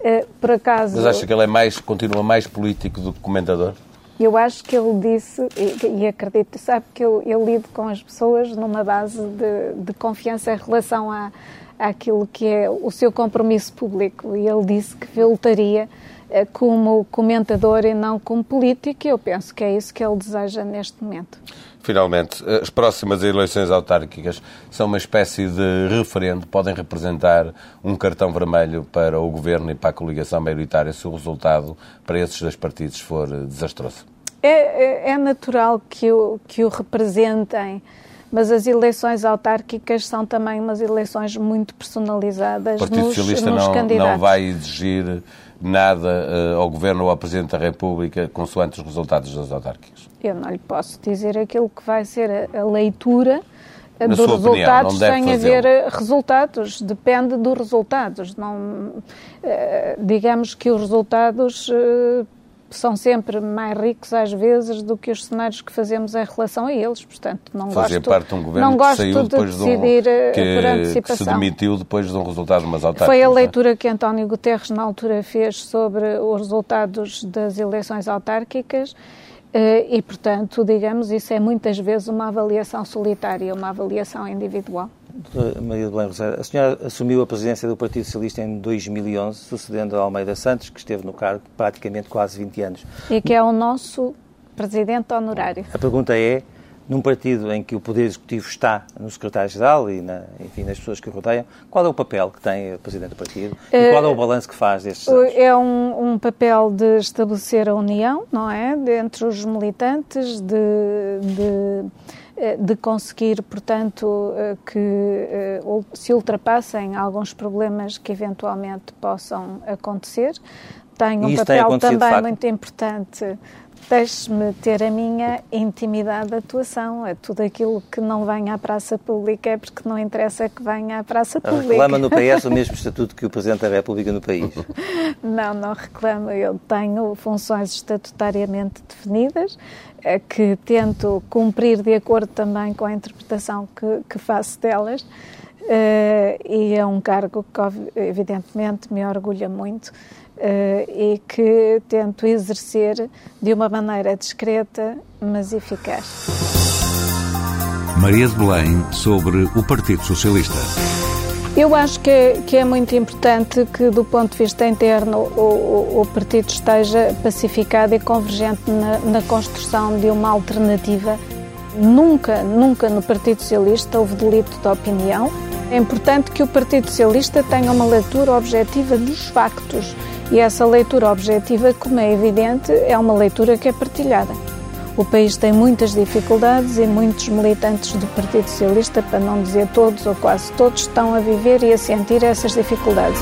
S2: Uh, por acaso.
S1: Mas acha que ele é mais, continua mais político do que comentador?
S2: Eu acho que ele disse, e, e acredito, sabe que eu, eu, lido com as pessoas numa base de, de confiança em relação a, àquilo que é o seu compromisso público. E ele disse que voltaria eh, como comentador e não como político, e eu penso que é isso que ele deseja neste momento.
S1: Finalmente, as próximas eleições autárquicas são uma espécie de referendo, podem representar um cartão vermelho para o governo e para a coligação maioritária se o resultado para esses dois partidos for desastroso.
S2: É, é, é natural que o, que o representem mas as eleições autárquicas são também umas eleições muito personalizadas
S1: o Partido
S2: nos,
S1: Socialista
S2: nos
S1: não,
S2: candidatos.
S1: não vai exigir nada uh, ao Governo ou ao Presidente da República consoante os resultados das autárquicas?
S2: Eu não lhe posso dizer aquilo que vai ser a, a leitura
S1: Na
S2: dos resultados opinião, sem haver eh, resultados. Depende dos resultados. Não, uh, digamos que os resultados uh, são sempre mais ricos às vezes do que os cenários que fazemos em relação a eles, portanto não
S1: Fazia
S2: gosto,
S1: parte de um governo
S2: não
S1: que
S2: gosto
S1: saiu
S2: de
S1: depois
S2: decidir
S1: de um,
S2: eh,
S1: que,
S2: por antecipação.
S1: que se demitiu depois de um resultado de umas autárquicas.
S2: Foi a
S1: é?
S2: leitura que António Guterres na altura fez sobre os resultados das eleições autárquicas eh, e, portanto, digamos, isso é muitas vezes uma avaliação solitária, uma avaliação individual.
S3: Maria de Belém Rosário, a senhora assumiu a presidência do Partido Socialista em 2011, sucedendo a Almeida Santos, que esteve no cargo praticamente quase 20 anos.
S2: E que é o nosso presidente honorário.
S3: A pergunta é, num partido em que o Poder Executivo está no Secretário-Geral e, na, enfim, nas pessoas que o rodeiam, qual é o papel que tem o Presidente do Partido e qual é o balanço que faz destes anos?
S2: É um, um, papel de estabelecer a união, não é? Entre os militantes, de, de eh, de conseguir, portanto, eh, que eh, se ultrapassem alguns problemas que eventualmente possam acontecer. Tem um papel também muito importante deixe-me ter a minha intimidade de atuação. É tudo aquilo que não vem à praça pública é porque não interessa que venha à praça pública.
S3: Reclama no PS o mesmo estatuto que o Presidente da República no país?
S2: Não, não reclamo. Eu tenho funções estatutariamente definidas é que tento cumprir de acordo também com a interpretação que, que faço delas. Uh, e é um cargo que, evidentemente, me orgulha muito e que tento exercer de uma maneira discreta, mas eficaz.
S4: Maria de Belém sobre o Partido Socialista.
S2: Eu acho que é, que é, muito importante que, do ponto de vista interno, o, o, o partido esteja pacificado e convergente na, na, construção de uma alternativa. Nunca, nunca no Partido Socialista houve delito de opinião. É importante que o Partido Socialista tenha uma leitura objetiva dos factos e essa leitura objetiva, como é evidente, é uma leitura que é partilhada. O país tem muitas dificuldades e muitos militantes do Partido Socialista, para não dizer todos ou quase todos, estão a viver e a sentir essas dificuldades.